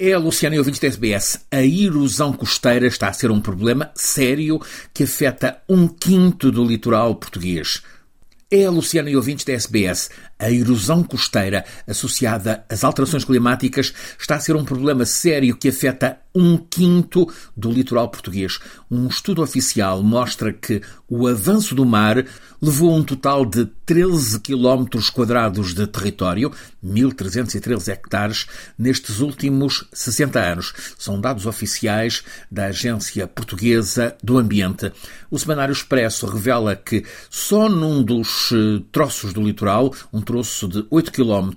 É, Luciano e ouvintes da SBS, a erosão costeira está a ser um problema sério que afeta um quinto do litoral português. É, Luciano e ouvintes da SBS, a erosão costeira associada às alterações climáticas está a ser um problema sério que afeta um quinto do litoral português. Um estudo oficial mostra que o avanço do mar levou um total de 13 km quadrados de território, 1.313 hectares, nestes últimos 60 anos. São dados oficiais da Agência Portuguesa do Ambiente. O Semanário Expresso revela que só num dos eh, troços do litoral, um troço de 8 km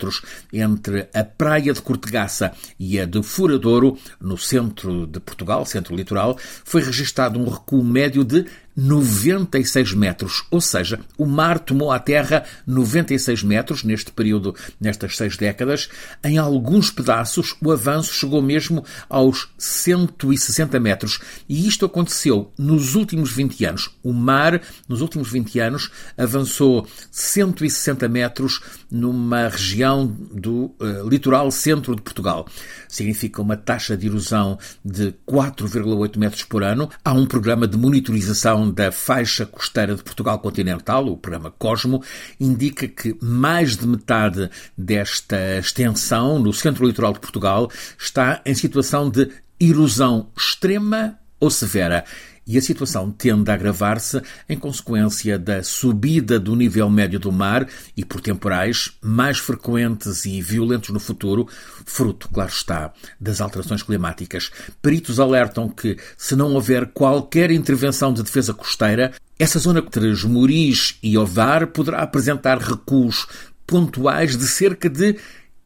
entre a praia de Cortegaça e a de Furadouro, no centro de Portugal, centro litoral, foi registado um recuo médio de 96 metros, ou seja, o mar tomou a terra 96 metros neste período, nestas seis décadas. Em alguns pedaços, o avanço chegou mesmo aos 160 metros. E isto aconteceu nos últimos 20 anos. O mar, nos últimos 20 anos, avançou 160 metros numa região do uh, litoral centro de Portugal. Significa uma taxa de erosão de 4,8 metros por ano. Há um programa de monitorização da faixa costeira de Portugal continental, o programa Cosmo, indica que mais de metade desta extensão no centro litoral de Portugal está em situação de erosão extrema ou severa e a situação tende a agravar-se em consequência da subida do nível médio do mar e por temporais mais frequentes e violentos no futuro, fruto, claro está, das alterações climáticas. Peritos alertam que, se não houver qualquer intervenção de defesa costeira, essa zona entre Moris e Ovar poderá apresentar recuos pontuais de cerca de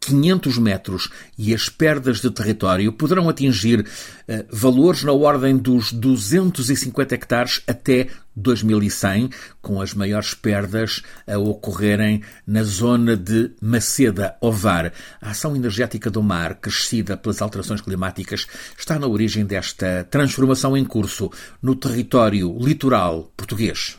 500 metros e as perdas de território poderão atingir uh, valores na ordem dos 250 hectares até 2100, com as maiores perdas a ocorrerem na zona de Maceda-Ovar. A ação energética do mar, crescida pelas alterações climáticas, está na origem desta transformação em curso no território litoral português.